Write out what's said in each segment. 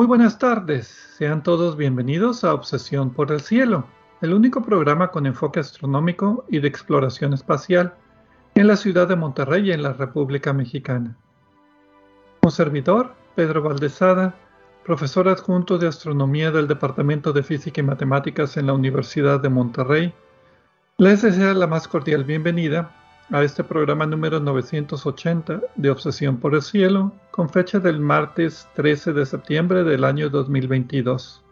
Muy buenas tardes, sean todos bienvenidos a Obsesión por el Cielo, el único programa con enfoque astronómico y de exploración espacial en la ciudad de Monterrey en la República Mexicana. Como servidor, Pedro Valdezada, profesor adjunto de astronomía del Departamento de Física y Matemáticas en la Universidad de Monterrey, les desea la más cordial bienvenida a este programa número 980 de Obsesión por el Cielo, con fecha del martes 13 de septiembre del año 2022.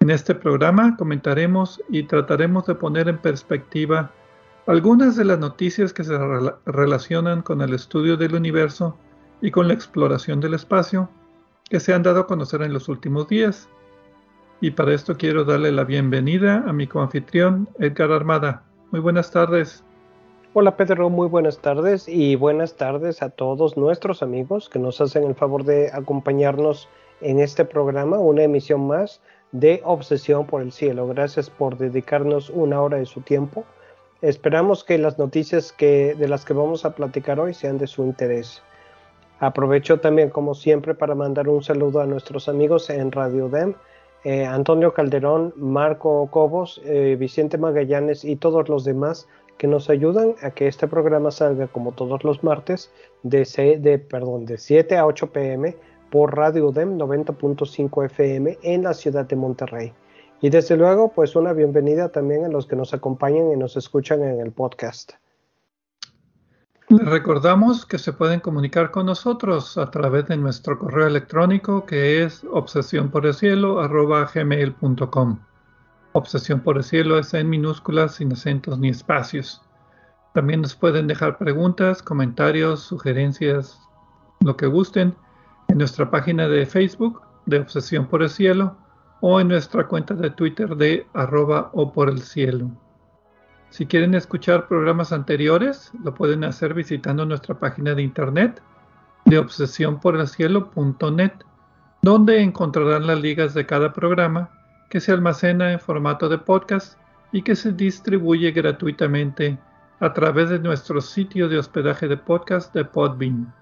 En este programa comentaremos y trataremos de poner en perspectiva algunas de las noticias que se relacionan con el estudio del universo y con la exploración del espacio que se han dado a conocer en los últimos días. Y para esto quiero darle la bienvenida a mi coanfitrión Edgar Armada. Muy buenas tardes. Hola Pedro, muy buenas tardes y buenas tardes a todos nuestros amigos que nos hacen el favor de acompañarnos en este programa, una emisión más de Obsesión por el Cielo. Gracias por dedicarnos una hora de su tiempo. Esperamos que las noticias que, de las que vamos a platicar hoy sean de su interés. Aprovecho también, como siempre, para mandar un saludo a nuestros amigos en Radio DEM, eh, Antonio Calderón, Marco Cobos, eh, Vicente Magallanes y todos los demás que nos ayudan a que este programa salga como todos los martes de, de, perdón, de 7 a 8 pm por Radio DEM 90.5 FM en la ciudad de Monterrey. Y desde luego, pues una bienvenida también a los que nos acompañan y nos escuchan en el podcast. Les recordamos que se pueden comunicar con nosotros a través de nuestro correo electrónico que es obsesiónporelcielo.gmail.com. Obsesión por el cielo es en minúsculas, sin acentos ni espacios. También nos pueden dejar preguntas, comentarios, sugerencias, lo que gusten, en nuestra página de Facebook de Obsesión por el Cielo o en nuestra cuenta de Twitter de arroba o por el cielo. Si quieren escuchar programas anteriores, lo pueden hacer visitando nuestra página de internet de obsesiónporelcielo.net, donde encontrarán las ligas de cada programa que se almacena en formato de podcast y que se distribuye gratuitamente a través de nuestro sitio de hospedaje de podcast de Podbean.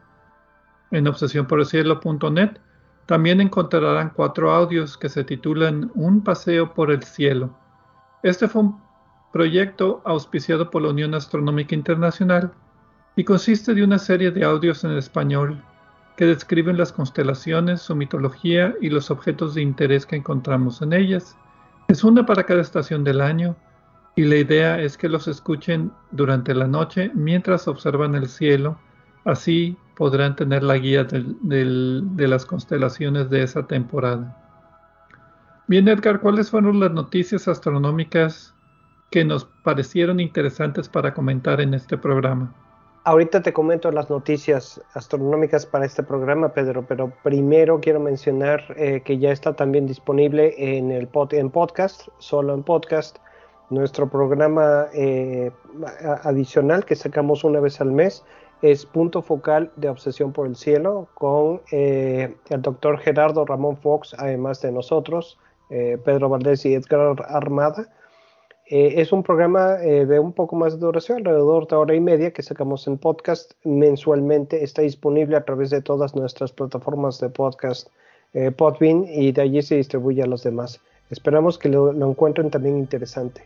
En obsesiónporelcielo.net también encontrarán cuatro audios que se titulan Un paseo por el cielo. Este fue un proyecto auspiciado por la Unión Astronómica Internacional y consiste de una serie de audios en español que describen las constelaciones, su mitología y los objetos de interés que encontramos en ellas. Es una para cada estación del año y la idea es que los escuchen durante la noche mientras observan el cielo, así podrán tener la guía de las constelaciones de esa temporada. Bien, Edgar, ¿cuáles fueron las noticias astronómicas que nos parecieron interesantes para comentar en este programa? Ahorita te comento las noticias astronómicas para este programa, Pedro, pero primero quiero mencionar eh, que ya está también disponible en el en podcast, solo en podcast, nuestro programa eh, adicional que sacamos una vez al mes es Punto Focal de Obsesión por el Cielo con eh, el doctor Gerardo Ramón Fox, además de nosotros, Pedro Valdés y Edgar Armada. Eh, es un programa eh, de un poco más de duración, alrededor de hora y media, que sacamos en podcast mensualmente. Está disponible a través de todas nuestras plataformas de podcast eh, Podbean y de allí se distribuye a los demás. Esperamos que lo, encuentren también interesante.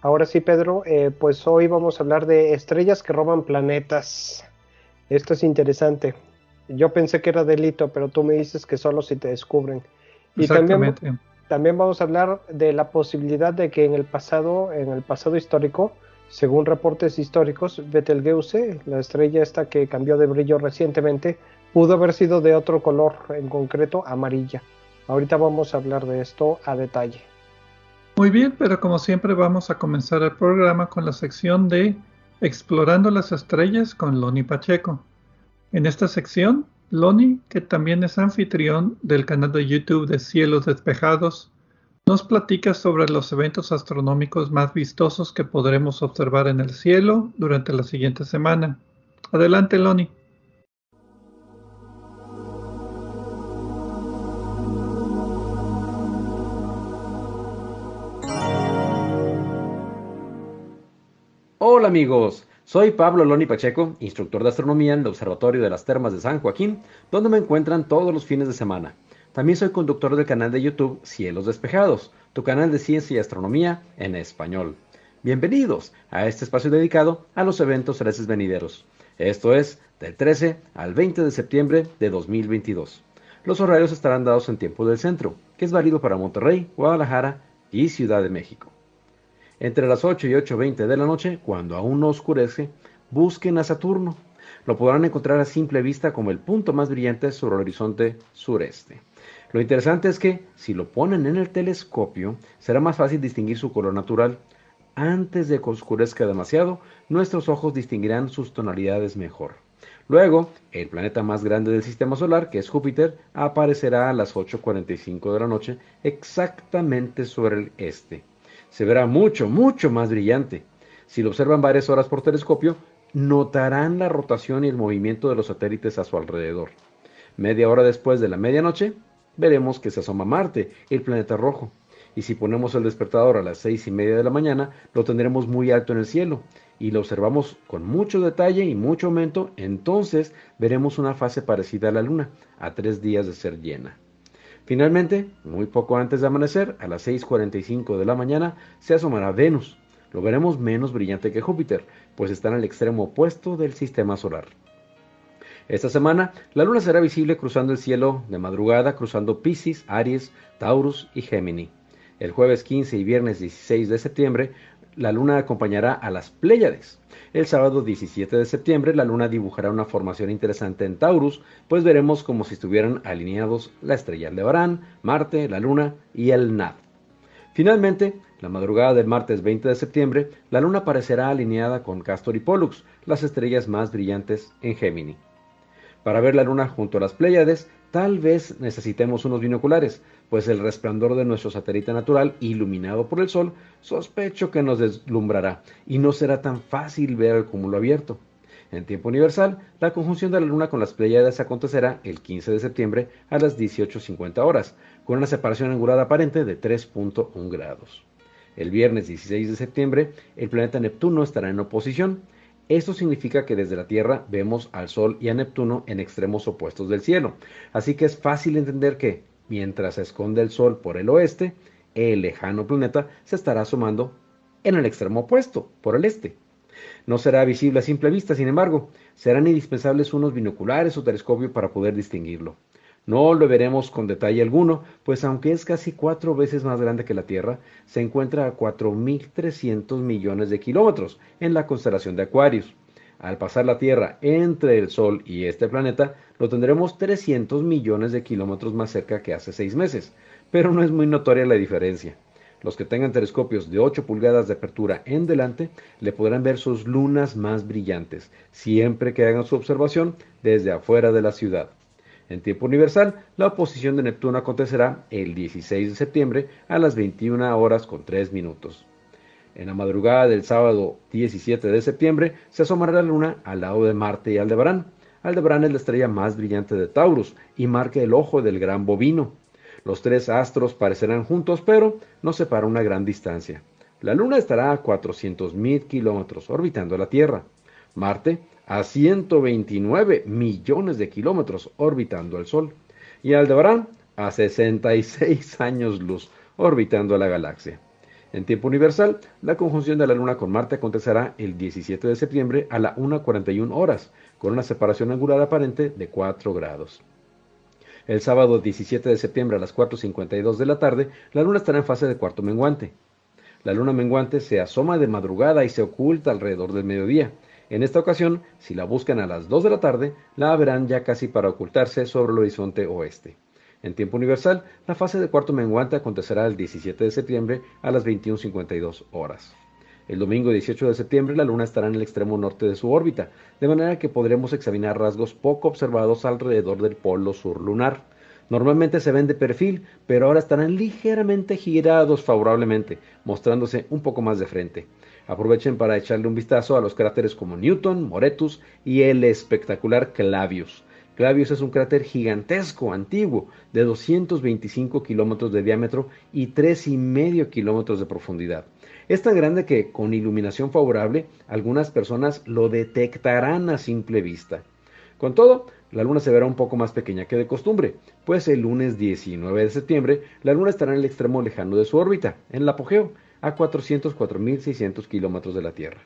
Ahora sí, Pedro, pues hoy vamos a hablar de estrellas que roban planetas. Esto es interesante. Yo pensé que era delito, pero tú me dices que solo si te descubren. Exactamente. También vamos a hablar de la posibilidad de que en el pasado, en el pasado histórico, según reportes históricos, Betelgeuse, la estrella esta que cambió de brillo recientemente, pudo haber sido de otro color, en concreto amarilla. Ahorita vamos a hablar de esto a detalle. Muy bien, pero como siempre vamos a comenzar el programa con la sección de Explorando las estrellas con Loni Pacheco. En esta sección, Loni, que también es anfitrión del canal de YouTube de Cielos Despejados, nos platica sobre los eventos astronómicos más vistosos que podremos observar en el cielo durante la siguiente semana. Adelante, Loni. Hola amigos, soy Pablo Loni Pacheco, instructor de astronomía en el Observatorio de las Termas de San Joaquín, donde me encuentran todos los fines de semana. También soy conductor del canal de YouTube Cielos Despejados, tu canal de ciencia y astronomía en español. Bienvenidos a este espacio dedicado a los eventos celestes venideros. Esto es del 13 al 20 de septiembre de 2022. Los horarios estarán dados en tiempo del centro, que es válido para Monterrey, Guadalajara y Ciudad de México. Entre las 8 y 8.20 de la noche, cuando aún no oscurece, busquen a Saturno. Lo podrán encontrar a simple vista como el punto más brillante sobre el horizonte sureste. Lo interesante es que si lo ponen en el telescopio, será más fácil distinguir su color natural. Antes de que oscurezca demasiado, nuestros ojos distinguirán sus tonalidades mejor. Luego, el planeta más grande del sistema solar, que es Júpiter, aparecerá a las 8.45 de la noche exactamente sobre el este. Se verá mucho, mucho más brillante. Si lo observan varias horas por telescopio, notarán la rotación y el movimiento de los satélites a su alrededor. Media hora después de la medianoche, veremos que se asoma Marte, el planeta rojo. Y si ponemos el despertador a las seis y media de la mañana, lo tendremos muy alto en el cielo. Y lo observamos con mucho detalle y mucho aumento, entonces veremos una fase parecida a la Luna, a tres días de ser llena. Finalmente, muy poco antes de amanecer, a las 6.45 de la mañana, se asomará Venus. Lo veremos menos brillante que Júpiter, pues está en el extremo opuesto del sistema solar. Esta semana, la luna será visible cruzando el cielo de madrugada, cruzando Pisces, Aries, Taurus y Gémini. El jueves 15 y viernes 16 de septiembre, la luna acompañará a las Pléyades. El sábado 17 de septiembre, la luna dibujará una formación interesante en Taurus, pues veremos como si estuvieran alineados la estrella Aldebarán, Marte, la luna y el Nad. Finalmente, la madrugada del martes 20 de septiembre, la luna aparecerá alineada con Castor y Pollux, las estrellas más brillantes en Gémini. Para ver la luna junto a las Pléyades, tal vez necesitemos unos binoculares, pues el resplandor de nuestro satélite natural, iluminado por el Sol, sospecho que nos deslumbrará y no será tan fácil ver el cúmulo abierto. En tiempo universal, la conjunción de la Luna con las Pléyades acontecerá el 15 de septiembre a las 18.50 horas, con una separación angular aparente de 3.1 grados. El viernes 16 de septiembre, el planeta Neptuno estará en oposición, esto significa que desde la Tierra vemos al Sol y a Neptuno en extremos opuestos del cielo. Así que es fácil entender que, mientras se esconde el Sol por el oeste, el lejano planeta se estará asomando en el extremo opuesto, por el este. No será visible a simple vista, sin embargo, serán indispensables unos binoculares o telescopio para poder distinguirlo. No lo veremos con detalle alguno, pues aunque es casi cuatro veces más grande que la Tierra, se encuentra a 4.300 millones de kilómetros en la constelación de Aquarius. Al pasar la Tierra entre el Sol y este planeta, lo tendremos 300 millones de kilómetros más cerca que hace seis meses, pero no es muy notoria la diferencia. Los que tengan telescopios de 8 pulgadas de apertura en delante le podrán ver sus lunas más brillantes, siempre que hagan su observación desde afuera de la ciudad. En tiempo universal, la oposición de Neptuno acontecerá el 16 de septiembre a las 21 horas con 3 minutos. En la madrugada del sábado 17 de septiembre se asomará la luna al lado de Marte y Aldebarán. Aldebarán es la estrella más brillante de Taurus y marca el ojo del gran bovino. Los tres astros parecerán juntos, pero nos separa una gran distancia. La luna estará a 400.000 kilómetros orbitando la Tierra. Marte a 129 millones de kilómetros orbitando al Sol y Aldebarán a 66 años luz orbitando a la galaxia. En tiempo universal, la conjunción de la Luna con Marte acontecerá el 17 de septiembre a la 1.41 horas, con una separación angular aparente de 4 grados. El sábado 17 de septiembre a las 4.52 de la tarde, la Luna estará en fase de cuarto menguante. La Luna menguante se asoma de madrugada y se oculta alrededor del mediodía, en esta ocasión, si la buscan a las 2 de la tarde, la verán ya casi para ocultarse sobre el horizonte oeste. En tiempo universal, la fase de cuarto menguante acontecerá el 17 de septiembre a las 21.52 horas. El domingo 18 de septiembre la Luna estará en el extremo norte de su órbita, de manera que podremos examinar rasgos poco observados alrededor del polo sur lunar. Normalmente se ven de perfil, pero ahora estarán ligeramente girados favorablemente, mostrándose un poco más de frente. Aprovechen para echarle un vistazo a los cráteres como Newton, Moretus y el espectacular Clavius. Clavius es un cráter gigantesco, antiguo, de 225 kilómetros de diámetro y 3,5 kilómetros de profundidad. Es tan grande que, con iluminación favorable, algunas personas lo detectarán a simple vista. Con todo, la luna se verá un poco más pequeña que de costumbre, pues el lunes 19 de septiembre la luna estará en el extremo lejano de su órbita, en el apogeo, a 404.600 kilómetros de la Tierra.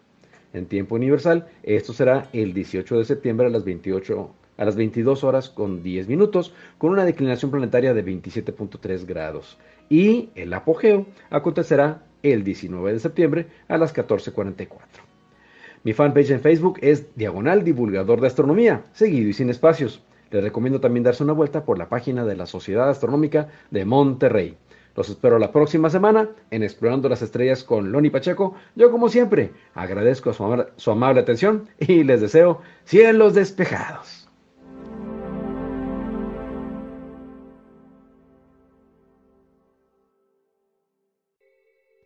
En tiempo universal, esto será el 18 de septiembre a las 28 a las 22 horas con 10 minutos, con una declinación planetaria de 27.3 grados. Y el apogeo acontecerá el 19 de septiembre a las 14.44. Mi fanpage en Facebook es Diagonal Divulgador de Astronomía, seguido y sin espacios. Les recomiendo también darse una vuelta por la página de la Sociedad Astronómica de Monterrey. Los espero la próxima semana en Explorando las Estrellas con Loni Pacheco. Yo, como siempre, agradezco su, amable atención y les deseo cielos despejados.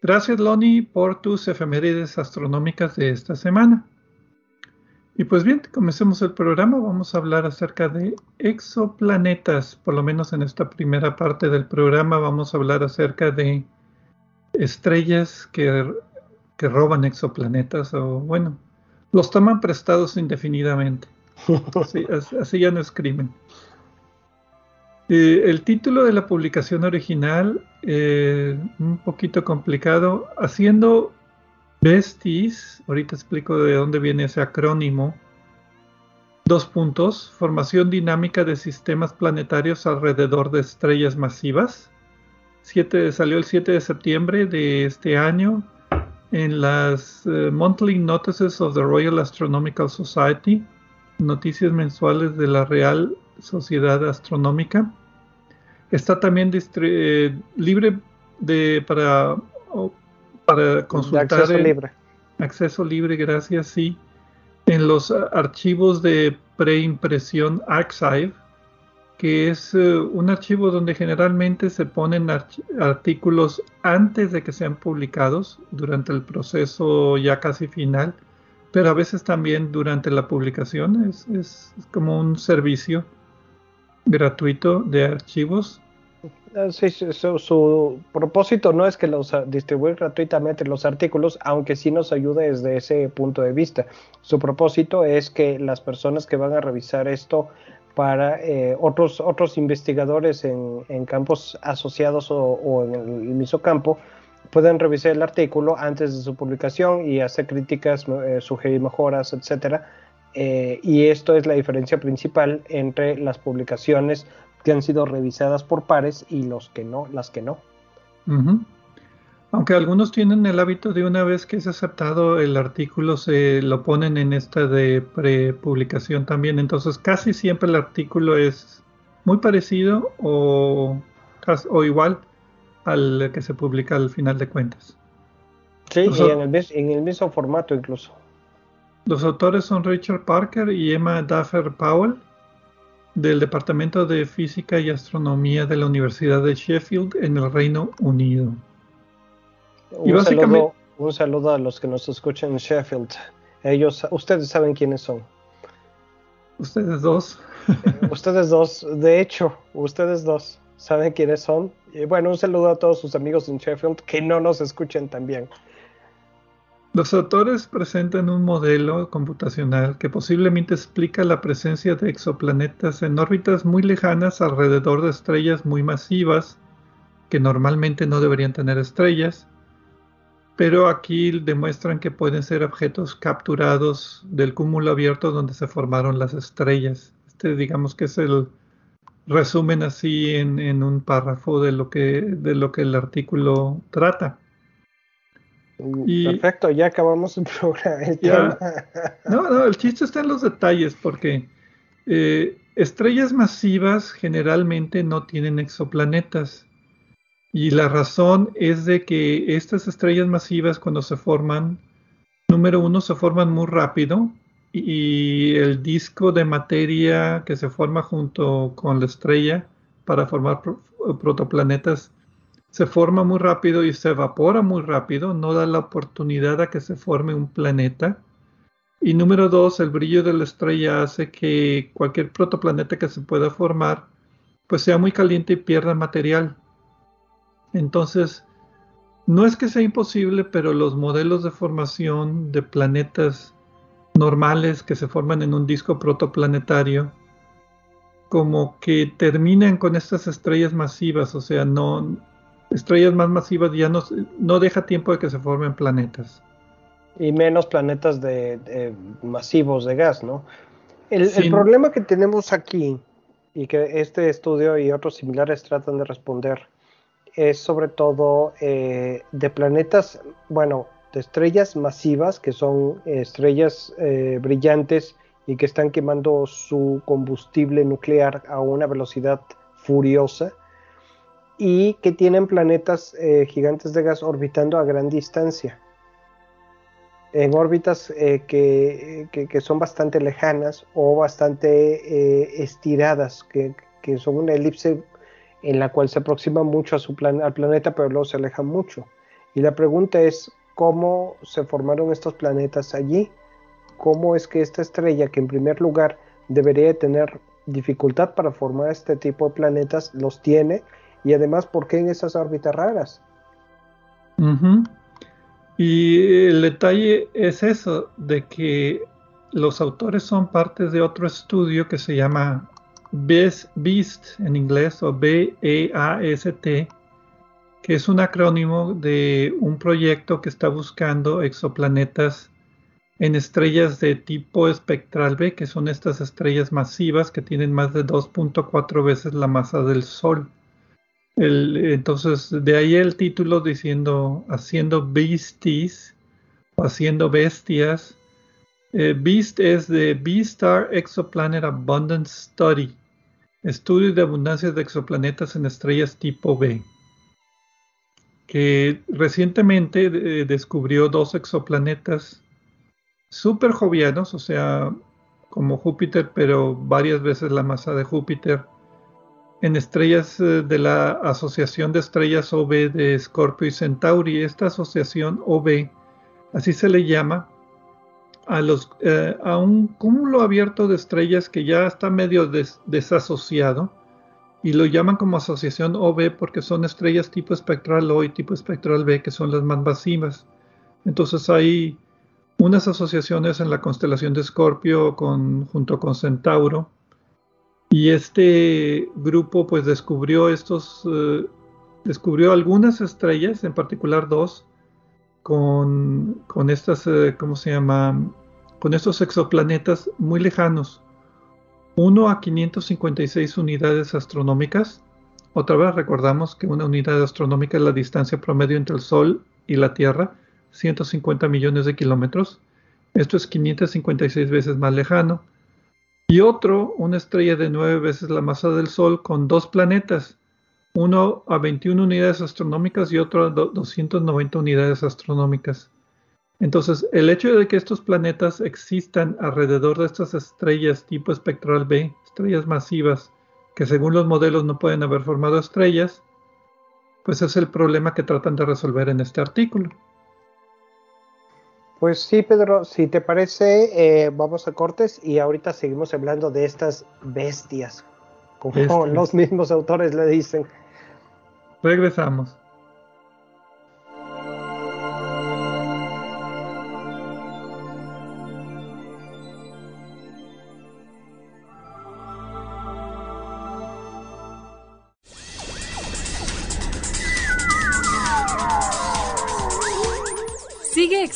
Gracias, Loni, por tus efemérides astronómicas de esta semana. Y pues bien, comencemos el programa. Vamos a hablar acerca de exoplanetas. Por lo menos en esta primera parte del programa vamos a hablar acerca de estrellas que, roban exoplanetas o bueno, los toman prestados indefinidamente. Así, ya no es crimen. Eh, el título de la publicación original, eh, un poquito complicado, haciendo Besties, ahorita explico de dónde viene ese acrónimo. Dos puntos, formación dinámica de sistemas planetarios alrededor de estrellas masivas. salió el 7 de septiembre de este año en las eh, Monthly Notices of the Royal Astronomical Society, noticias mensuales de la Real Sociedad Astronómica. Está también eh, libre de, para para consultar. acceso libre. Acceso libre, gracias, sí. En los archivos de preimpresión Archive, que es eh, un archivo donde generalmente se ponen artículos antes de que sean publicados, durante el proceso ya casi final, pero a veces también durante la publicación. es como un servicio gratuito de archivos Ah, sí, su, propósito no es que los ah, distribuir gratuitamente los artículos, aunque sí nos ayude desde ese punto de vista. Su propósito es que las personas que van a revisar esto para eh, otros, otros investigadores en, campos asociados o, en el mismo campo puedan revisar el artículo antes de su publicación y hacer críticas, eh, sugerir mejoras, etcétera. Eh, y esto es la diferencia principal entre las publicaciones que han sido revisadas por pares y los que no, las que no. Aunque algunos tienen el hábito de una vez que es aceptado el artículo se lo ponen en esta de prepublicación también, entonces casi siempre el artículo es muy parecido o, o igual al que se publica al final de cuentas. Sí, y en el, en el mismo formato incluso. Los autores son Richard Parker y Emma Duffer Powell del Departamento de Física y Astronomía de la Universidad de Sheffield en el Reino Unido. Un, saludo, un saludo a los que nos escuchan en Sheffield. Ellos, ustedes saben quiénes son. Ustedes dos. Eh, ustedes dos, de hecho, ustedes dos saben quiénes son. Y bueno, un saludo a todos sus amigos en Sheffield que no nos escuchen también. Los autores presentan un modelo computacional que posiblemente explica la presencia de exoplanetas en órbitas muy lejanas alrededor de estrellas muy masivas que normalmente no deberían tener estrellas, pero aquí demuestran que pueden ser objetos capturados del cúmulo abierto donde se formaron las estrellas. Este digamos que es el resumen así en, un párrafo de lo que, de lo que el artículo trata. Perfecto, ya acabamos el programa. no, no, el chiste está en los detalles porque eh, estrellas masivas generalmente no tienen exoplanetas. Y la razón es de que estas estrellas masivas cuando se forman, número uno, se forman muy rápido y el disco de materia que se forma junto con la estrella para formar protoplanetas se forma muy rápido y se evapora muy rápido, no da la oportunidad a que se forme un planeta. Y número dos, el brillo de la estrella hace que cualquier protoplaneta que se pueda formar, pues sea muy caliente y pierda material. Entonces, no es que sea imposible, pero los modelos de formación de planetas normales que se forman en un disco protoplanetario, como que terminan con estas estrellas masivas, o sea, no estrellas más masivas ya no, no deja tiempo de que se formen planetas. Y menos planetas de, masivos de gas, ¿no? El, el, problema que tenemos aquí, y que este estudio y otros similares tratan de responder, es sobre todo eh, de planetas, bueno, de estrellas masivas, que son estrellas eh, brillantes y que están quemando su combustible nuclear a una velocidad furiosa, y que tienen planetas eh, gigantes de gas orbitando a gran distancia, en órbitas que, que, son bastante lejanas o bastante estiradas, que, que son una elipse en la cual se aproxima mucho a su al planeta, pero luego se aleja mucho. Y la pregunta es, ¿cómo se formaron estos planetas allí? ¿Cómo es que esta estrella, que en primer lugar debería tener dificultad para formar este tipo de planetas, los tiene? Y además, ¿por qué en esas órbitas raras? Y el detalle es eso, de que los autores son partes de otro estudio que se llama BEAST en inglés o B-E-A-S-T, que es un acrónimo de un proyecto que está buscando exoplanetas en estrellas de tipo espectral B, que son estas estrellas masivas que tienen más de 2.4 veces la masa del Sol. Entonces, de ahí el título diciendo haciendo beasties haciendo bestias. Eh, Beast es de B-Star Exoplanet Abundance Study. Estudio de abundancia de exoplanetas en estrellas tipo B, que recientemente eh, descubrió dos exoplanetas super jovianos, o sea, como Júpiter, pero varias veces la masa de Júpiter, en estrellas eh, de la Asociación de Estrellas OB de Escorpio y Centauri. Esta asociación OB, así se le llama, a, los, eh, a un cúmulo abierto de estrellas que ya está medio desasociado y lo llaman como asociación OB porque son estrellas tipo espectral O y tipo espectral B que son las más masivas. Entonces hay unas asociaciones en la constelación de Escorpio con, junto con Centauro y este grupo pues descubrió estos, eh, descubrió algunas estrellas, en particular dos, con, con estas, eh, ¿cómo se llama? con estos exoplanetas muy lejanos, 1 a 556 unidades astronómicas. Otra vez recordamos que una unidad astronómica es la distancia promedio entre el Sol y la Tierra, 150 millones de kilómetros. Esto es 556 veces más lejano. Y otro, una estrella de 9 veces la masa del Sol con dos planetas, uno a 21 unidades astronómicas y otro a 290 unidades astronómicas. Entonces, el hecho de que estos planetas existan alrededor de estas estrellas tipo espectral B, estrellas masivas, que según los modelos no pueden haber formado estrellas, pues es el problema que tratan de resolver en este artículo. Pues sí, Pedro, si te parece, eh, vamos a cortes y ahorita seguimos hablando de estas bestias, como los mismos autores le dicen. Regresamos.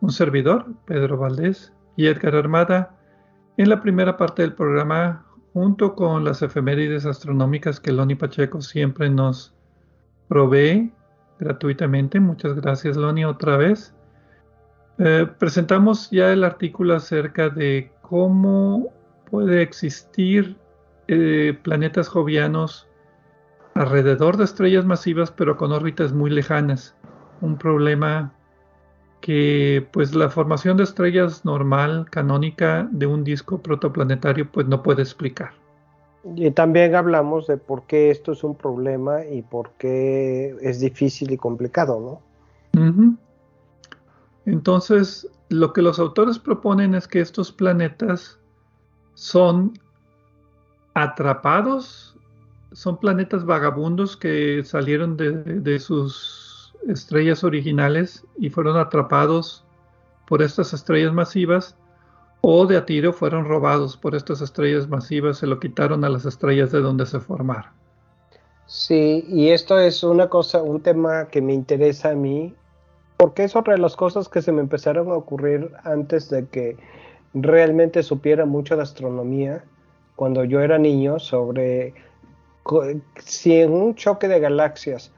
Un servidor, Pedro Valdés y Edgar Armada, en la primera parte del programa, junto con las efemérides astronómicas que Loni Pacheco siempre nos provee gratuitamente. Muchas gracias, Loni, otra vez. Eh, presentamos ya el artículo acerca de cómo puede existir eh, planetas jovianos alrededor de estrellas masivas pero con órbitas muy lejanas. Un problema que pues la formación de estrellas normal, canónica de un disco protoplanetario pues no puede explicar. Y también hablamos de por qué esto es un problema y por qué es difícil y complicado, ¿no? Entonces, lo que los autores proponen es que estos planetas son atrapados son planetas vagabundos que salieron de, sus estrellas originales y fueron atrapados por estas estrellas masivas o de a tiro fueron robados por estas estrellas masivas, se lo quitaron a las estrellas de donde se formaron. Sí, y esto es una cosa, un tema que me interesa a mí, porque es otra de las cosas que se me empezaron a ocurrir antes de que realmente supiera mucho de astronomía, cuando yo era niño, sobre si en un choque de galaxias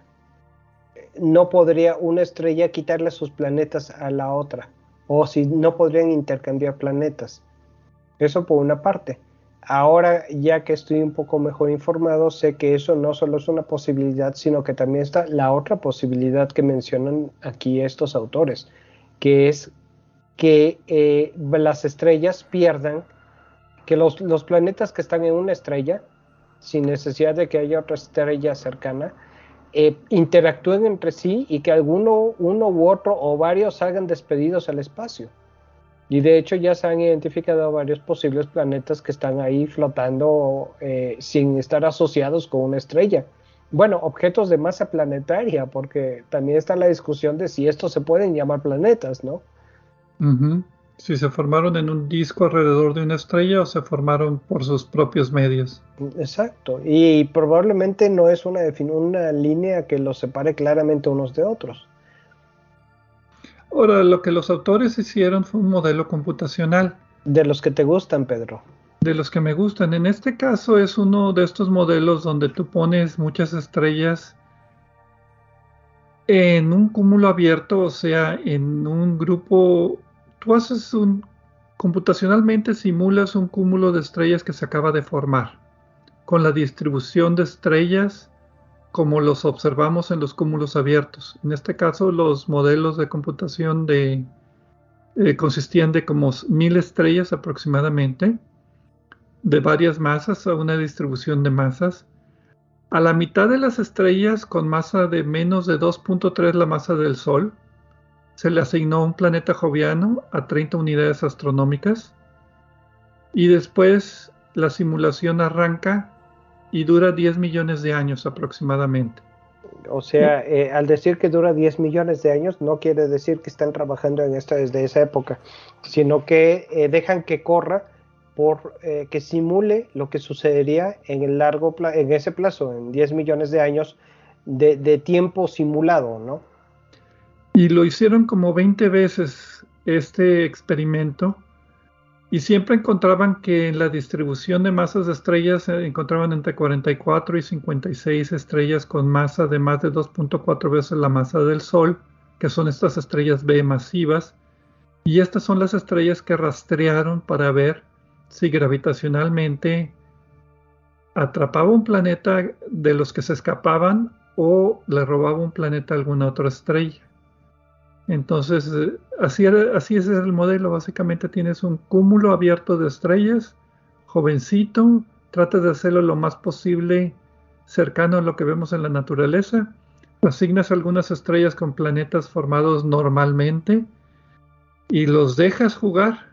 no podría una estrella quitarle sus planetas a la otra, o si no podrían intercambiar planetas. Eso por una parte. Ahora, ya que estoy un poco mejor informado, sé que eso no solo es una posibilidad, sino que también está la otra posibilidad que mencionan aquí estos autores, que es que eh, las estrellas pierdan, que los, los planetas que están en una estrella sin necesidad de que haya otra estrella cercana, eh, interactúen entre sí y que alguno, uno u otro o varios salgan despedidos al espacio. Y de hecho ya se han identificado varios posibles planetas que están ahí flotando eh, sin estar asociados con una estrella. Bueno, objetos de masa planetaria, porque también está la discusión de si estos se pueden llamar planetas, ¿no? Si se formaron en un disco alrededor de una estrella o se formaron por sus propios medios. Exacto, y probablemente no es una, una línea que los separe claramente unos de otros. Ahora, lo que los autores hicieron fue un modelo computacional. De los que te gustan, Pedro. De los que me gustan. En este caso es uno de estos modelos donde tú pones muchas estrellas en un cúmulo abierto, o sea, en un grupo haces un, computacionalmente simulas un cúmulo de estrellas que se acaba de formar, con la distribución de estrellas como los observamos en los cúmulos abiertos. En este caso, los modelos de computación eh, consistían de como mil estrellas aproximadamente, de varias masas a una distribución de masas. A la mitad de las estrellas con masa de menos de 2.3 la masa del Sol, se le asignó un planeta joviano a 30 unidades astronómicas y después la simulación arranca y dura 10 millones de años aproximadamente. O sea, eh, al decir que dura 10 millones de años, no quiere decir que están trabajando en esto desde esa época, sino que eh, dejan que corra por eh, que simule lo que sucedería en el largo en ese plazo, en 10 millones de años de, de tiempo simulado, ¿no? Y lo hicieron como 20 veces este experimento y siempre encontraban que en la distribución de masas de estrellas se encontraban entre 44 y 56 estrellas con masa de más de 2.4 veces la masa del Sol, que son estas estrellas B masivas. Y estas son las estrellas que rastrearon para ver si gravitacionalmente atrapaba un planeta de los que se escapaban o le robaba un planeta a alguna otra estrella. Entonces, eh, así, así es el modelo. Básicamente tienes un cúmulo abierto de estrellas, jovencito, trata de hacerlo lo más posible cercano a lo que vemos en la naturaleza. Asignas algunas estrellas con planetas formados normalmente y los dejas jugar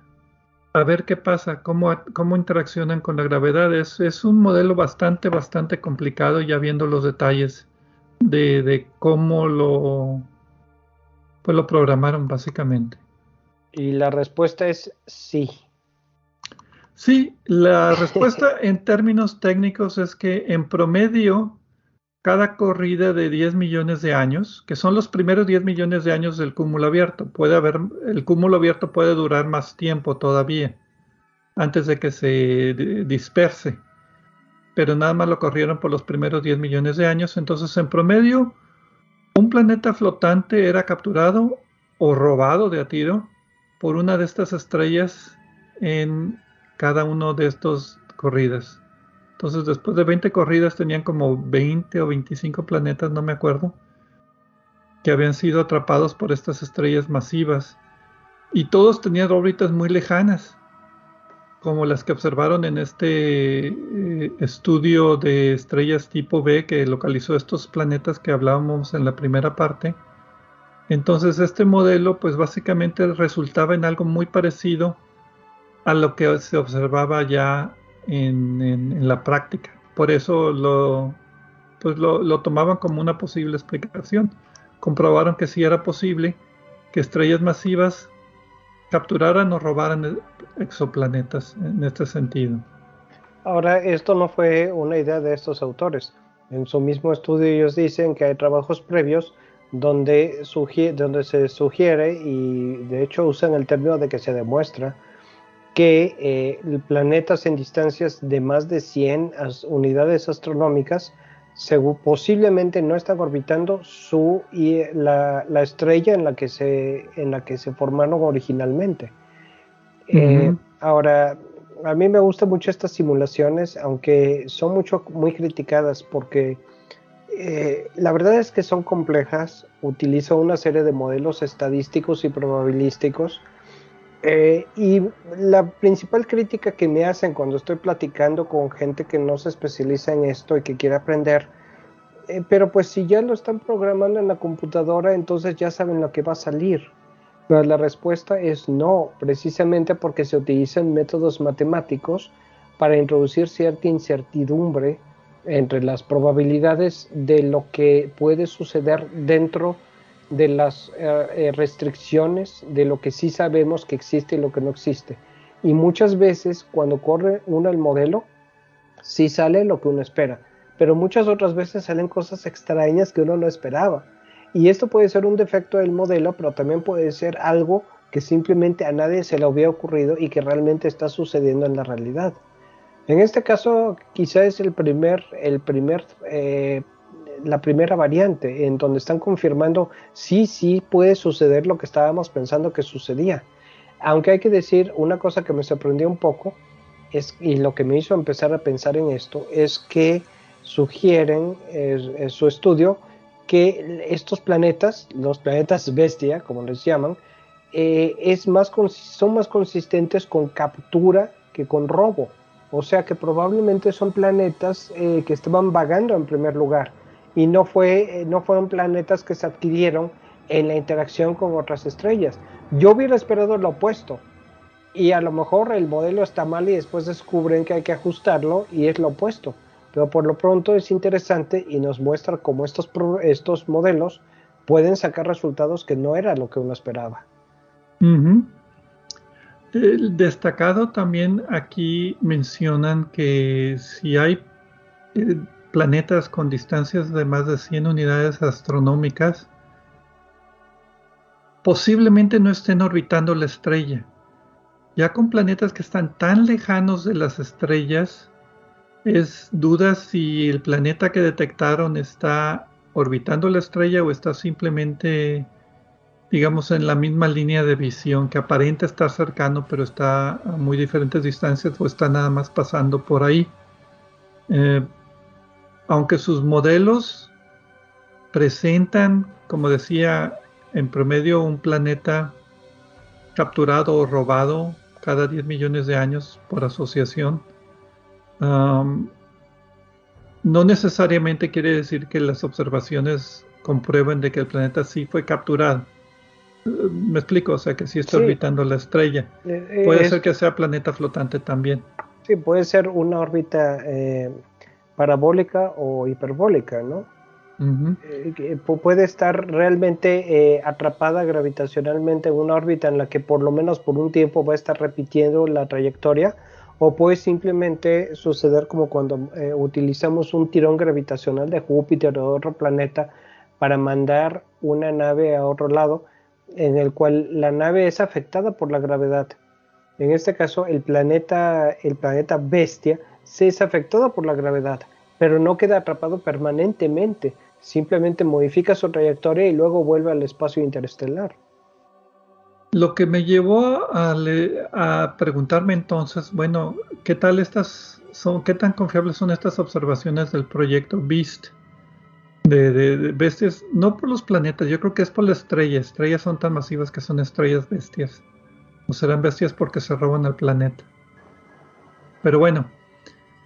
a ver qué pasa, cómo, cómo interaccionan con la gravedad. Es, es, un modelo bastante, bastante complicado ya viendo los detalles de, de cómo lo, pues lo programaron básicamente. Y la respuesta es sí. Sí, la respuesta en términos técnicos es que en promedio cada corrida de 10 millones de años, que son los primeros 10 millones de años del cúmulo abierto, puede haber el cúmulo abierto puede durar más tiempo todavía antes de que se disperse. Pero nada más lo corrieron por los primeros 10 millones de años, entonces en promedio un planeta flotante era capturado o robado de a tiro por una de estas estrellas en cada uno de estos corridas. Entonces, después de 20 corridas tenían como 20 o 25 planetas, no me acuerdo, que habían sido atrapados por estas estrellas masivas. Y todos tenían órbitas muy lejanas, como las que observaron en este eh, estudio de estrellas tipo B que localizó estos planetas que hablábamos en la primera parte. Entonces este modelo pues básicamente resultaba en algo muy parecido a lo que se observaba ya en, la práctica. Por eso lo, pues lo, lo, tomaban como una posible explicación. Comprobaron que sí era posible que estrellas masivas capturaran o robaran exoplanetas en este sentido. Ahora, esto no fue una idea de estos autores. En su mismo estudio ellos dicen que hay trabajos previos donde, donde se sugiere y de hecho usan el término de que se demuestra que eh, planetas en distancias de más de 100 unidades astronómicas posiblemente no están orbitando su, y la, la, estrella en la, que se, en la que se formaron originalmente. Eh, ahora, a mí me gustan mucho estas simulaciones, aunque son mucho, muy criticadas porque eh, la verdad es que son complejas, utilizan una serie de modelos estadísticos y probabilísticos. Eh, y la principal crítica que me hacen cuando estoy platicando con gente que no se especializa en esto y que quiere aprender, eh, pero pues si ya lo están programando en la computadora, entonces ya saben lo que va a salir. Pero la respuesta es no, precisamente porque se utilizan métodos matemáticos para introducir cierta incertidumbre entre las probabilidades de lo que puede suceder dentro de las eh, eh, restricciones de lo que sí sabemos que existe y lo que no existe. Y muchas veces cuando corre uno el modelo, sí sale lo que uno espera, pero muchas otras veces salen cosas extrañas que uno no esperaba. Y esto puede ser un defecto del modelo, pero también puede ser algo que simplemente a nadie se le había ocurrido y que realmente está sucediendo en la realidad. En este caso, quizá es el primer, el primer eh, la primera variante, en donde están confirmando sí, sí puede suceder lo que estábamos pensando que sucedía. Aunque hay que decir una cosa que me sorprendió un poco, es, y lo que me hizo empezar a pensar en esto, es que sugieren en su estudio que estos planetas, los planetas bestia, como les llaman, eh, es más, son más consistentes con captura que con robo. O sea que probablemente son planetas eh, que estaban vagando en primer lugar y no, fue, no fueron planetas que se adquirieron en la interacción con otras estrellas. Yo hubiera esperado lo opuesto. Y a lo mejor el modelo está mal y después descubren que hay que ajustarlo y es lo opuesto. Pero por lo pronto es interesante y nos muestra cómo estos, estos modelos pueden sacar resultados que no era lo que uno esperaba. El destacado también aquí mencionan que si hay eh, planetas con distancias de más de 100 unidades astronómicas posiblemente no estén orbitando la estrella. Ya con planetas que están tan lejanos de las estrellas, es duda si el planeta que detectaron está orbitando la estrella o está simplemente, digamos, en la misma línea de visión, que aparenta estar cercano, pero está a muy diferentes distancias o está nada más pasando por ahí. Eh, aunque sus modelos presentan, como decía, en promedio un planeta capturado o robado cada 10 millones de años por asociación, no necesariamente quiere decir que las observaciones comprueben de que el planeta sí fue capturado. me explico, o sea que sí está orbitando la estrella. Eh, puede ser que sea planeta flotante también. Sí, puede ser una órbita eh, parabólica o hiperbólica, ¿no? Eh, puede estar realmente atrapada gravitacionalmente en una órbita en la que por lo menos por un tiempo va a estar repitiendo la trayectoria o puede simplemente suceder como cuando utilizamos un tirón gravitacional de Júpiter o de otro planeta para mandar una nave a otro lado en el cual la nave es afectada por la gravedad. En este caso, el planeta, el planeta Bestia se es afectado por la gravedad, pero no queda atrapado permanentemente, simplemente modifica su trayectoria y luego vuelve al espacio interestelar. Lo que me llevó a, a preguntarme entonces, bueno, ¿qué tal estas son, qué tan confiables son estas observaciones del proyecto BEAST? de, bestias, no por los planetas, yo creo que es por las estrellas. Estrellas son tan masivas que son estrellas bestias. O serán bestias porque se roban el planeta. Pero bueno,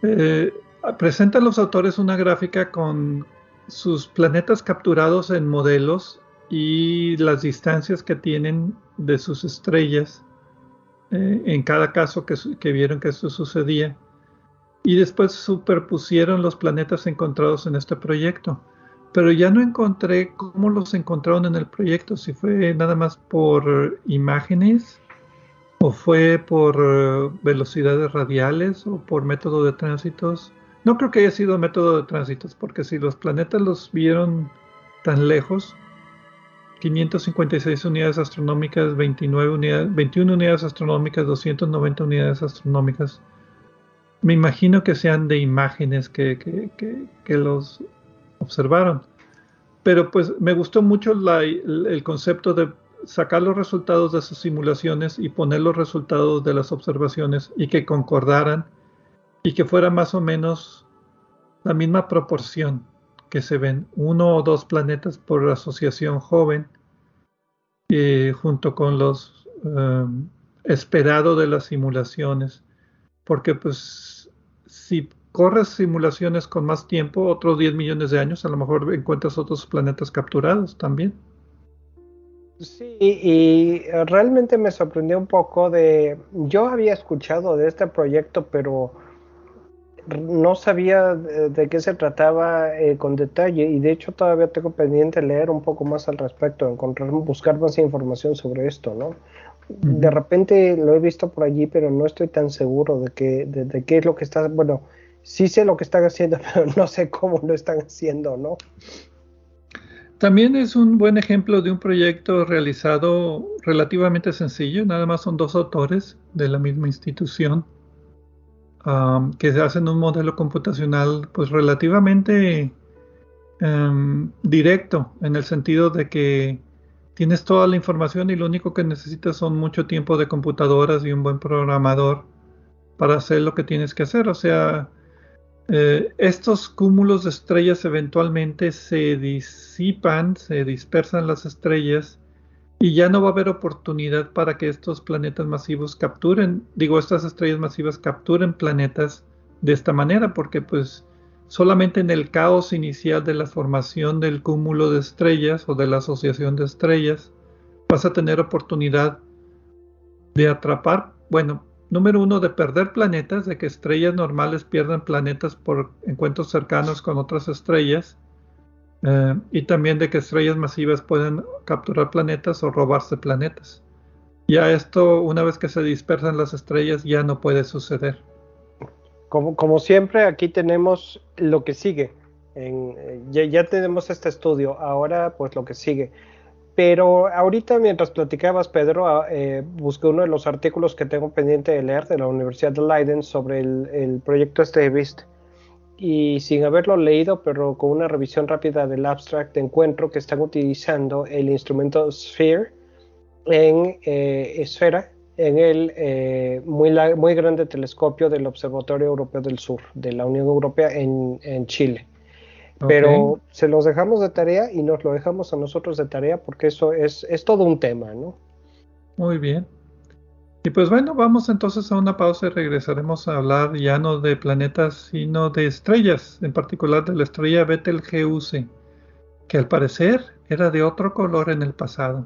eh, presentan los autores una gráfica con sus planetas capturados en modelos y las distancias que tienen de sus estrellas eh, en cada caso que, que vieron que eso sucedía. Y después superpusieron los planetas encontrados en este proyecto pero ya no encontré cómo los encontraron en el proyecto, si fue nada más por imágenes o fue por eh, velocidades radiales o por método de tránsitos. No creo que haya sido método de tránsitos, porque si los planetas los vieron tan lejos, 556 unidades astronómicas, 29 unidades, 21 unidades astronómicas, 290 unidades astronómicas, me imagino que sean de imágenes que, que, que los observaron. Pero pues me gustó mucho el, concepto de sacar los resultados de sus simulaciones y poner los resultados de las observaciones y que concordaran y que fuera más o menos la misma proporción que se ven uno o dos planetas por asociación joven eh, junto con los eh, esperado de las simulaciones porque pues si corres simulaciones con más tiempo, otros 10 millones de años, a lo mejor encuentras otros planetas capturados también. Sí, y realmente me sorprendió un poco de, yo había escuchado de este proyecto, pero no sabía de, qué se trataba eh, con detalle y de hecho todavía tengo pendiente leer un poco más al respecto, encontrar, buscar más información sobre esto, ¿no? De repente lo he visto por allí, pero no estoy tan seguro de, que, de qué es lo que está, bueno, sí sé lo que están haciendo, pero no sé cómo lo están haciendo, ¿no? También es un buen ejemplo de un proyecto realizado relativamente sencillo, nada más son dos autores de la misma institución um, que hacen un modelo computacional pues relativamente um, directo en el sentido de que tienes toda la información y lo único que necesitas son mucho tiempo de computadoras y un buen programador para hacer lo que tienes que hacer, o sea, eh, estos cúmulos de estrellas eventualmente se disipan, se dispersan las estrellas y ya no va a haber oportunidad para que estos planetas masivos capturen, digo, estas estrellas masivas capturen planetas de esta manera, porque pues solamente en el caos inicial de la formación del cúmulo de estrellas o de la asociación de estrellas vas a tener oportunidad de atrapar, bueno, número uno, de perder planetas, de que estrellas normales pierdan planetas por encuentros cercanos con otras estrellas, eh, y también de que estrellas masivas pueden capturar planetas o robarse planetas. Ya esto, una vez que se dispersan las estrellas, ya no puede suceder. Como, siempre, aquí tenemos lo que sigue. Eh, ya tenemos este estudio, ahora pues lo que sigue. Pero ahorita mientras platicabas, Pedro, ah, eh, busqué uno de los artículos que tengo pendiente de leer de la Universidad de Leiden sobre el, proyecto este. Y sin haberlo leído, pero con una revisión rápida del abstract, encuentro que están utilizando el instrumento Sphere en eh, esfera en el eh, muy, muy grande telescopio del Observatorio Europeo del Sur de la Unión Europea en Chile. Pero se los dejamos de tarea y nos lo dejamos a nosotros de tarea porque eso es, es todo un tema, ¿no? Muy bien. Y pues bueno, vamos entonces a una pausa y regresaremos a hablar ya no de planetas, sino de estrellas, en particular de la estrella Betelgeuse, que al parecer era de otro color en el pasado.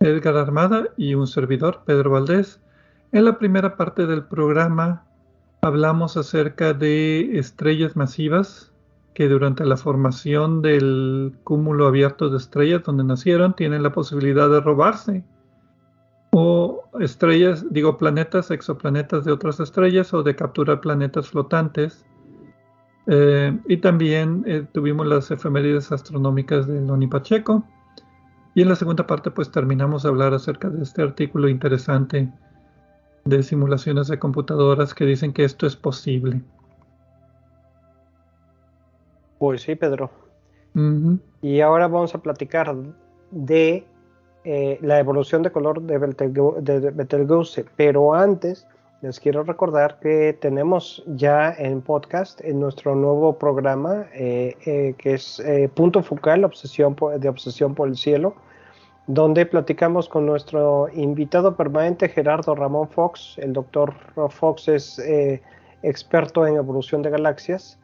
Edgar Armada y un servidor, Pedro Valdés. En la primera parte del programa hablamos acerca de estrellas masivas que durante la formación del cúmulo abierto de estrellas donde nacieron tienen la posibilidad de robarse o estrellas, digo planetas, exoplanetas de otras estrellas o de capturar planetas flotantes. Eh, y también eh, tuvimos las efemérides astronómicas de Loni Pacheco. Y en la segunda parte pues terminamos de hablar acerca de este artículo interesante de simulaciones de computadoras que dicen que esto es posible. Pues sí, Pedro. Y ahora vamos a platicar de eh, la evolución de color de, Betelgeuse, pero antes les quiero recordar que tenemos ya en podcast en nuestro nuevo programa eh, eh, que es Punto Focal, obsesión de Obsesión por el Cielo, donde platicamos con nuestro invitado permanente Gerardo Ramón Fox. El doctor Fox es eh, experto en evolución de galaxias.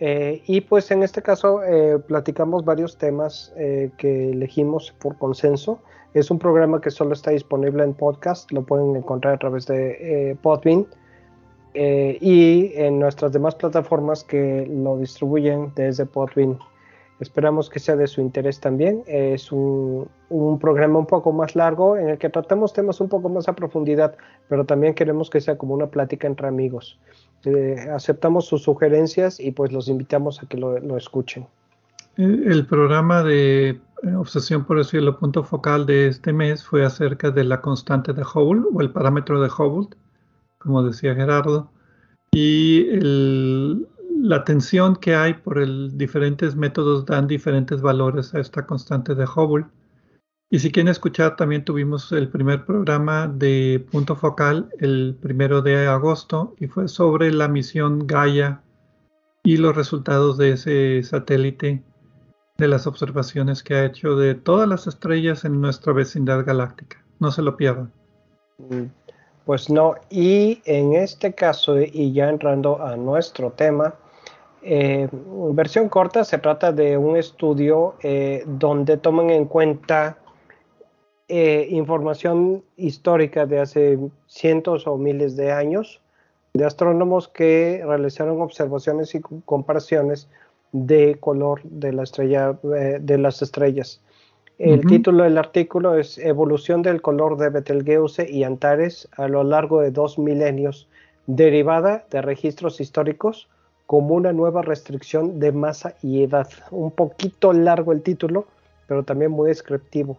Eh, y pues en este caso eh, platicamos varios temas que elegimos por consenso. Es un programa que solo está disponible en podcast, lo pueden encontrar a través de Podbean y en nuestras demás plataformas que lo distribuyen desde Podbean. Esperamos que sea de su interés también. Es un, programa un poco más largo en el que tratamos temas un poco más a profundidad, pero también queremos que sea como una plática entre amigos. Eh, aceptamos sus sugerencias y pues los invitamos a que lo, escuchen. El programa de eh, Obsesión por el cielo punto focal de este mes fue acerca de la constante de Hubble o el parámetro de Hubble, como decía Gerardo. Y el, la tensión que hay por el diferentes métodos dan diferentes valores a esta constante de Hubble. Y si quieren escuchar, también tuvimos el primer programa de punto focal el primero de agosto y fue sobre la misión Gaia y los resultados de ese satélite de las observaciones que ha hecho de todas las estrellas en nuestra vecindad galáctica. No se lo pierdan. Mm, pues no, y en este caso, y ya entrando a nuestro tema, eh, versión corta se trata de un estudio eh, donde toman en cuenta eh, información histórica de hace cientos o miles de años de astrónomos que realizaron observaciones y comparaciones de color de la estrella de las estrellas. El título del artículo es Evolución del color de Betelgeuse y Antares a lo largo de dos milenios, derivada de registros históricos como una nueva restricción de masa y edad. Un poquito largo el título, pero también muy descriptivo.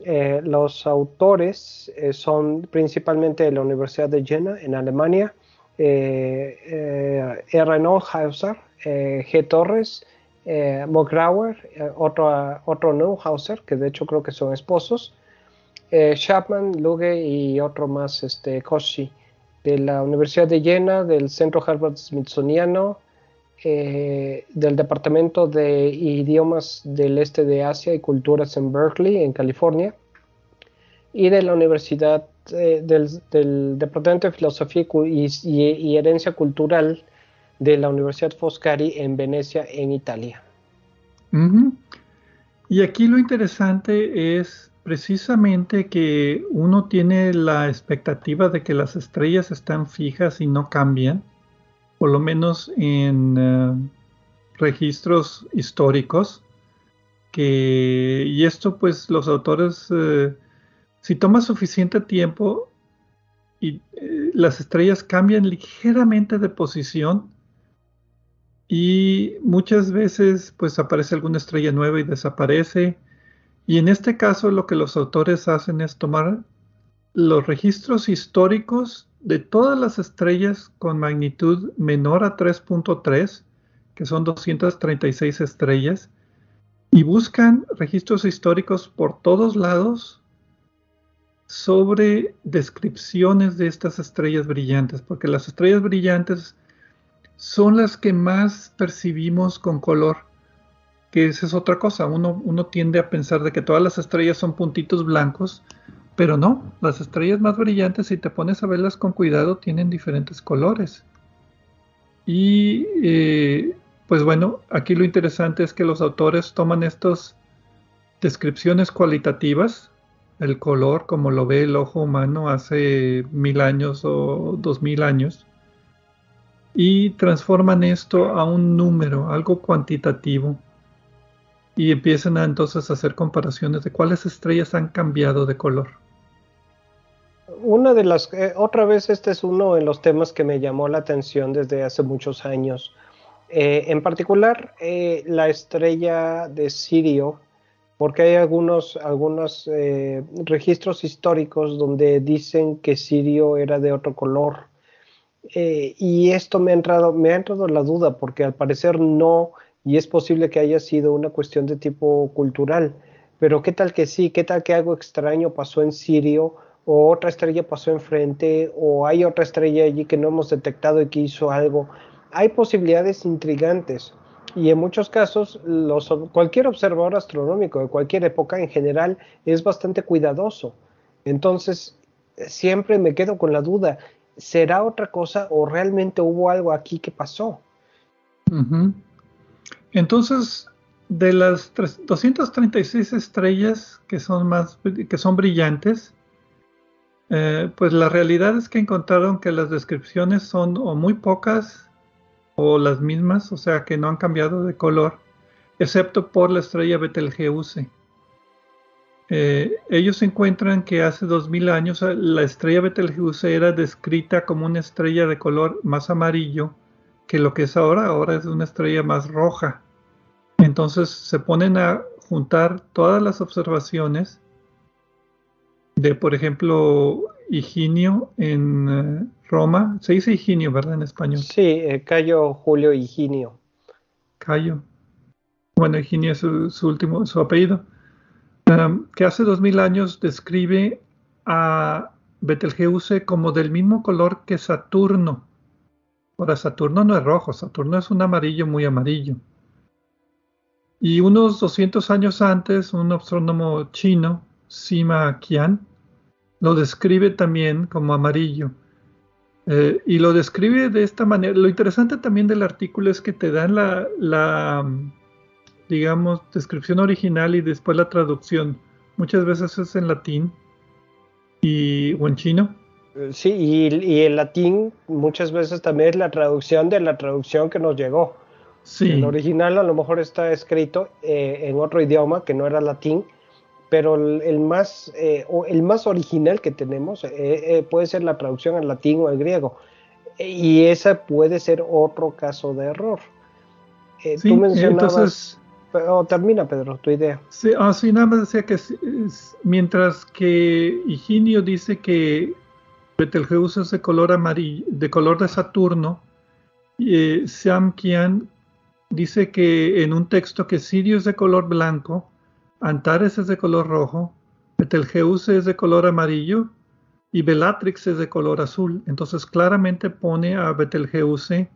Eh, los autores eh, son principalmente de la Universidad de Jena, en Alemania, eh, eh R. Neuhauser, G. Torres, Mograuer, otro, otro Neuhauser, que de hecho creo que son esposos, Chapman, Luge y otro más, este, Koshi de la Universidad de Jena, del Centro Harvard Smithsoniano, eh, del Departamento de Idiomas del Este de Asia y Culturas en Berkeley, en California, y de la Universidad eh, del, Departamento de Filosofía y, Herencia Cultural de la Universidad Foscari en Venecia, en Italia. Y aquí lo interesante es precisamente que uno tiene la expectativa de que las estrellas están fijas y no cambian, por lo menos en eh, registros históricos, que, y esto pues los autores eh, si toma suficiente tiempo y eh, las estrellas cambian ligeramente de posición y muchas veces pues aparece alguna estrella nueva y desaparece. Y en este caso lo que los autores hacen es tomar los registros históricos de todas las estrellas con magnitud menor a 3.3, que son 236 estrellas, y buscan registros históricos por todos lados sobre descripciones de estas estrellas brillantes, porque las estrellas brillantes son las que más percibimos con color, que esa es otra cosa, uno, uno tiende a pensar de que todas las estrellas son puntitos blancos, pero no, las estrellas más brillantes, si te pones a verlas con cuidado, tienen diferentes colores. Y eh, pues bueno, aquí lo interesante es que los autores toman estas descripciones cualitativas el color como lo ve el ojo humano hace mil años o dos mil años y transforman esto a un número, algo cuantitativo y empiezan a, entonces a hacer comparaciones de cuáles estrellas han cambiado de color. Una de las, eh, otra vez este es uno de los temas que me llamó la atención desde hace muchos años. Eh, en particular, eh, la estrella de Sirio, porque hay algunos, algunos registros históricos donde dicen que Sirio era de otro color. Eh, y esto me ha, entrado, me ha entrado la duda, porque al parecer no, y es posible que haya sido una cuestión de tipo cultural. Pero qué tal que sí, qué tal que algo extraño pasó en Sirio, o otra estrella pasó enfrente, o hay otra estrella allí que no hemos detectado y que hizo algo. Hay posibilidades intrigantes y en muchos casos los, cualquier observador astronómico de cualquier época en general es bastante cuidadoso. Entonces, siempre me quedo con la duda, ¿será otra cosa o realmente hubo algo aquí que pasó? Entonces, de las 236 estrellas que son más que son brillantes, eh, pues la realidad es que encontraron que las descripciones son o muy pocas o las mismas, o sea que no han cambiado de color, excepto por la estrella Betelgeuse. Eh, ellos encuentran que hace 2000 años eh, la estrella Betelgeuse era descrita como una estrella de color más amarillo que lo que es ahora, ahora es una estrella más roja. Entonces se ponen a juntar todas las observaciones de, por ejemplo, Higinio en eh, Roma. Se dice Higinio, ¿verdad? En español. Sí, eh, Cayo Julio Higinio. Cayo. Bueno, Higinio es su, último, su apellido. Que hace dos mil años describe a Betelgeuse como del mismo color que Saturno. Ahora, Saturno no es rojo, Saturno es un amarillo muy amarillo. Y unos 200 años antes, un astrónomo chino, Sima Qian, lo describe también como amarillo. Eh, y lo describe de esta manera. Lo interesante también del artículo es que te dan la, digamos, descripción original y después la traducción. Muchas veces es en latín y, o en chino. Sí, y, el latín muchas veces también es la traducción de la traducción que nos llegó. Sí. El original a lo mejor está escrito eh, en otro idioma que no era latín, pero el, más, eh, el más original que tenemos eh, eh, puede ser la traducción al latín o al griego. Y esa puede ser otro caso de error. Sí, tú mencionabas... Entonces, termina, Pedro, tu idea. Sí, ah, nada más decía que mientras que Higinio dice que Betelgeuse es de color amarillo, de color de Saturno, eh, Sam Kian dice que en un texto que Sirio es de color blanco, Antares es de color rojo, Betelgeuse es de color amarillo y Bellatrix es de color azul. Entonces claramente pone a Betelgeuse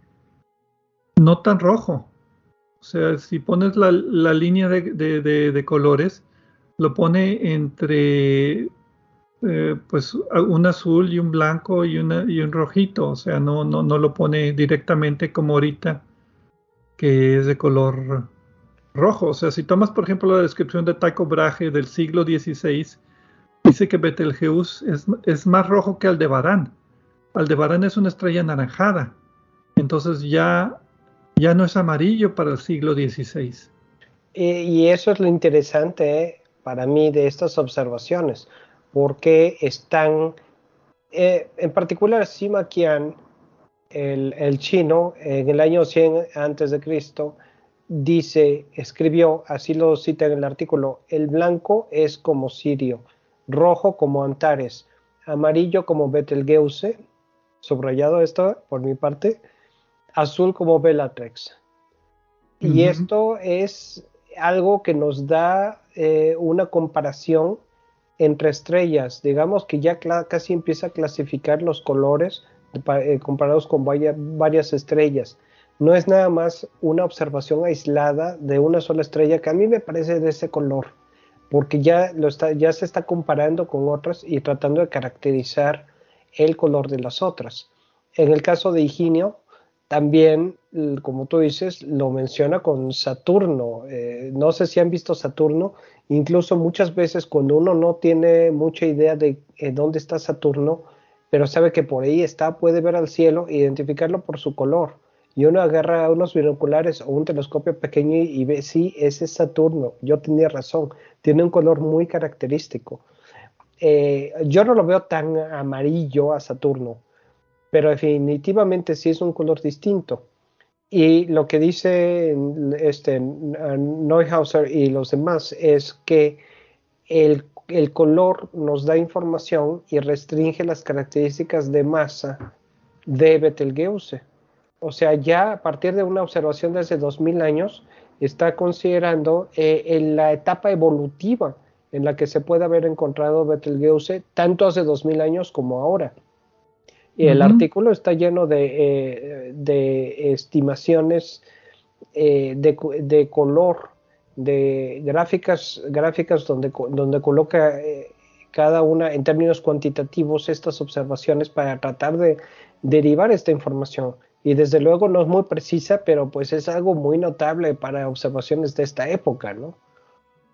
no tan rojo. O sea, si pones la, línea de, colores, lo pone entre eh, pues un azul y un blanco y, una, y un rojito. O sea, no, no, no lo pone directamente como ahorita, que es de color rojo. O sea, si tomas, por ejemplo, la descripción de Tycho Brahe del siglo XVI, dice que Betelgeuse es, es más rojo que Aldebarán. Aldebarán es una estrella anaranjada. Entonces ya ya no es amarillo para el siglo XVI. Y, eso es lo interesante eh, para mí de estas observaciones, porque están, eh, en particular Sima Qian, el, el, chino, en el año 100 antes de Cristo, dice, escribió, así lo cita en el artículo, el blanco es como Sirio, rojo como Antares, amarillo como Betelgeuse, subrayado esto por mi parte, azul como Bellatrix. Y esto es algo que nos da eh, una comparación entre estrellas. Digamos que ya casi empieza a clasificar los colores eh, comparados con varias estrellas. No es nada más una observación aislada de una sola estrella que a mí me parece de ese color, porque ya, lo está, ya se está comparando con otras y tratando de caracterizar el color de las otras. En el caso de Higinio, también, como tú dices, lo menciona con Saturno. Eh, no sé si han visto Saturno, incluso muchas veces cuando uno no tiene mucha idea de eh, dónde está Saturno, pero sabe que por ahí está, puede ver al cielo e identificarlo por su color. Y uno agarra unos binoculares o un telescopio pequeño y, ve, sí, ese es Saturno. Yo tenía razón, tiene un color muy característico. Eh, yo no lo veo tan amarillo a Saturno pero definitivamente sí es un color distinto. Y lo que dice este, Neuhauser y los demás es que el, color nos da información y restringe las características de masa de Betelgeuse. O sea, ya a partir de una observación de hace 2000 años, está considerando eh, en la etapa evolutiva en la que se puede haber encontrado Betelgeuse, tanto hace 2000 años como ahora. Y el artículo está lleno de, eh, estimaciones eh, de, color, de gráficas, gráficas donde, donde coloca eh, cada una en términos cuantitativos estas observaciones para tratar de derivar esta información. Y desde luego no es muy precisa, pero pues es algo muy notable para observaciones de esta época, ¿no?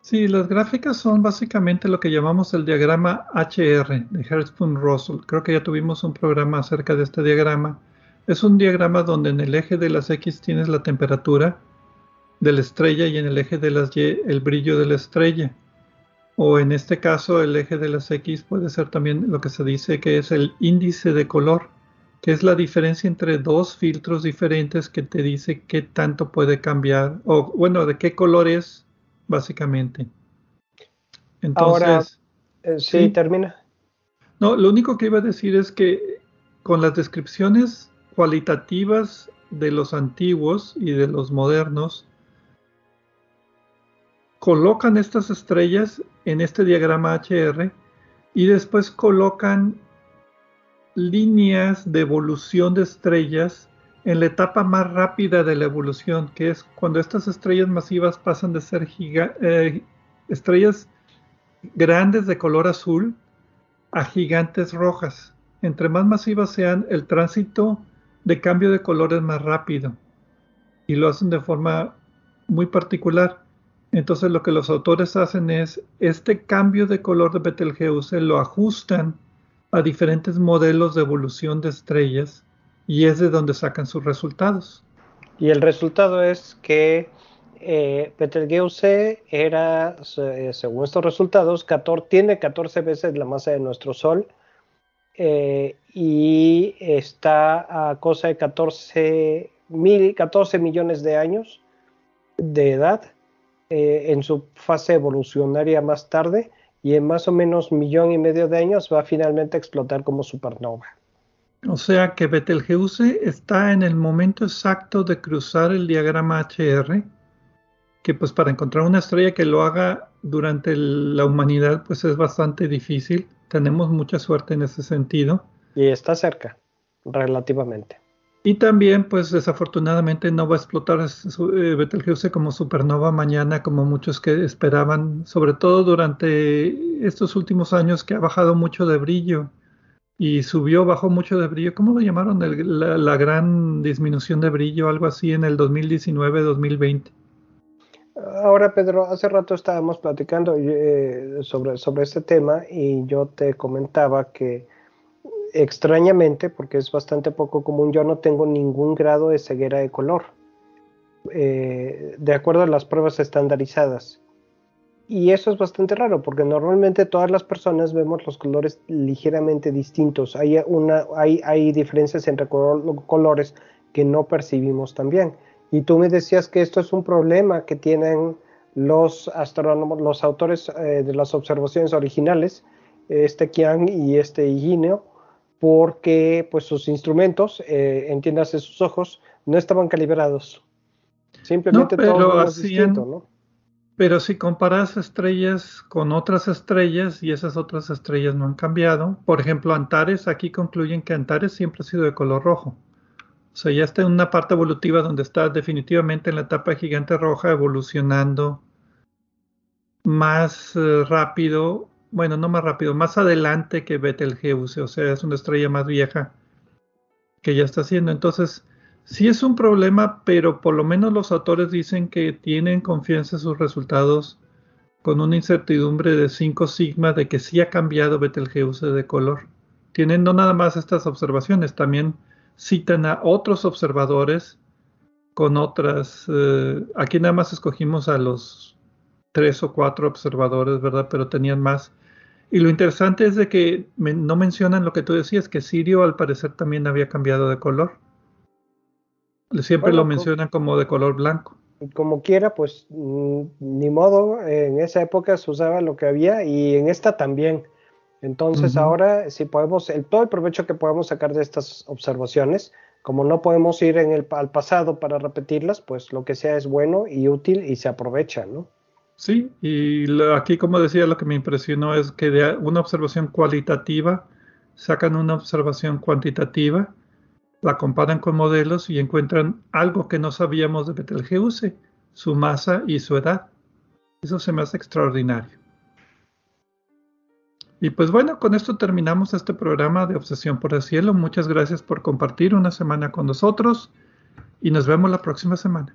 Sí, las gráficas son básicamente lo que llamamos el diagrama HR de Hertzsprung-Russell. Creo que ya tuvimos un programa acerca de este diagrama. Es un diagrama donde en el eje de las X tienes la temperatura de la estrella y en el eje de las Y el brillo de la estrella. O en este caso el eje de las X puede ser también lo que se dice que es el índice de color, que es la diferencia entre dos filtros diferentes que te dice qué tanto puede cambiar, o bueno, de qué color es básicamente. Entonces, Ahora, eh, sí, termina. No, lo único que iba a decir es que con las descripciones cualitativas de los antiguos y de los modernos, colocan estas estrellas en este diagrama HR y después colocan líneas de evolución de estrellas en la etapa más rápida de la evolución, que es cuando estas estrellas masivas pasan de ser eh, estrellas grandes de color azul a gigantes rojas. Entre más masivas sean, el tránsito de cambio de color es más rápido y lo hacen de forma muy particular. Entonces lo que los autores hacen es este cambio de color de Betelgeuse lo ajustan a diferentes modelos de evolución de estrellas y es de donde sacan sus resultados. Y el resultado es que eh, Betelgeuse era, según estos resultados, tiene 14 veces la masa de nuestro Sol eh, y está a cosa de 14, mil, 14 millones de años de edad eh, en su fase evolucionaria más tarde y en más o menos millón y medio de años va finalmente a explotar como supernova. O sea que Betelgeuse está en el momento exacto de cruzar el diagrama HR, que pues para encontrar una estrella que lo haga durante la humanidad pues es bastante difícil. Tenemos mucha suerte en ese sentido. Y está cerca, relativamente. Y también, pues desafortunadamente no va a explotar eh, Betelgeuse como supernova mañana, como muchos que esperaban, sobre todo durante estos últimos años que ha bajado mucho de brillo y subió, bajó mucho de brillo. ¿Cómo lo llamaron? la, gran disminución de brillo, algo así en el 2019-2020. Ahora, Pedro, hace rato estábamos platicando eh, sobre, sobre este tema y yo te comentaba que extrañamente, porque es bastante poco común, yo no tengo ningún grado de ceguera de color, eh, de acuerdo a las pruebas estandarizadas. Y eso es bastante raro, porque normalmente todas las personas vemos los colores ligeramente distintos. Hay, una, hay, hay diferencias entre colores que no percibimos también. Y tú me decías que esto es un problema que tienen los astrónomos, los autores eh, de las observaciones originales, este Kiang y este Higineo, porque pues sus instrumentos, eh, entiéndase sus ojos, no estaban calibrados. Simplemente pero todo distinto, ¿no? Pero si comparas estrellas con otras estrellas y esas otras estrellas no han cambiado, por ejemplo, Antares, aquí concluyen que Antares siempre ha sido de color rojo. O sea, ya está en una parte evolutiva donde está definitivamente en la etapa gigante roja evolucionando más eh, rápido bueno, no más rápido, más adelante que Betelgeuse, o sea, es una estrella más vieja que ya está haciendo. Entonces, sí es un problema, pero por lo menos los autores dicen que tienen confianza en sus resultados con una incertidumbre de 5 sigma de que sí ha cambiado Betelgeuse de color. Tienen no nada más estas observaciones, también citan a otros observadores con otras, eh, aquí nada más escogimos a los tres o cuatro observadores, ¿verdad? Pero tenían más y lo interesante es de que no mencionan lo que tú decías, que Sirio al parecer también había cambiado de color. Siempre lo mencionan como de color blanco. Como quiera, pues mm, ni modo, en esa época se usaba lo que había y en esta también. Entonces ahora si podemos, el, todo el provecho que podemos sacar de estas observaciones, como no podemos ir en el, al pasado para repetirlas, pues lo que sea es bueno y útil y se aprovecha, ¿no? Sí, y aquí como decía, lo que me impresionó es que de una observación cualitativa sacan una observación cuantitativa, la comparan con modelos y encuentran algo que no sabíamos de Betelgeuse, su masa y su edad. Eso se me hace extraordinario. Y pues bueno, con esto terminamos este programa de Obsesión por el Cielo. Muchas gracias por compartir una semana con nosotros y nos vemos la próxima semana.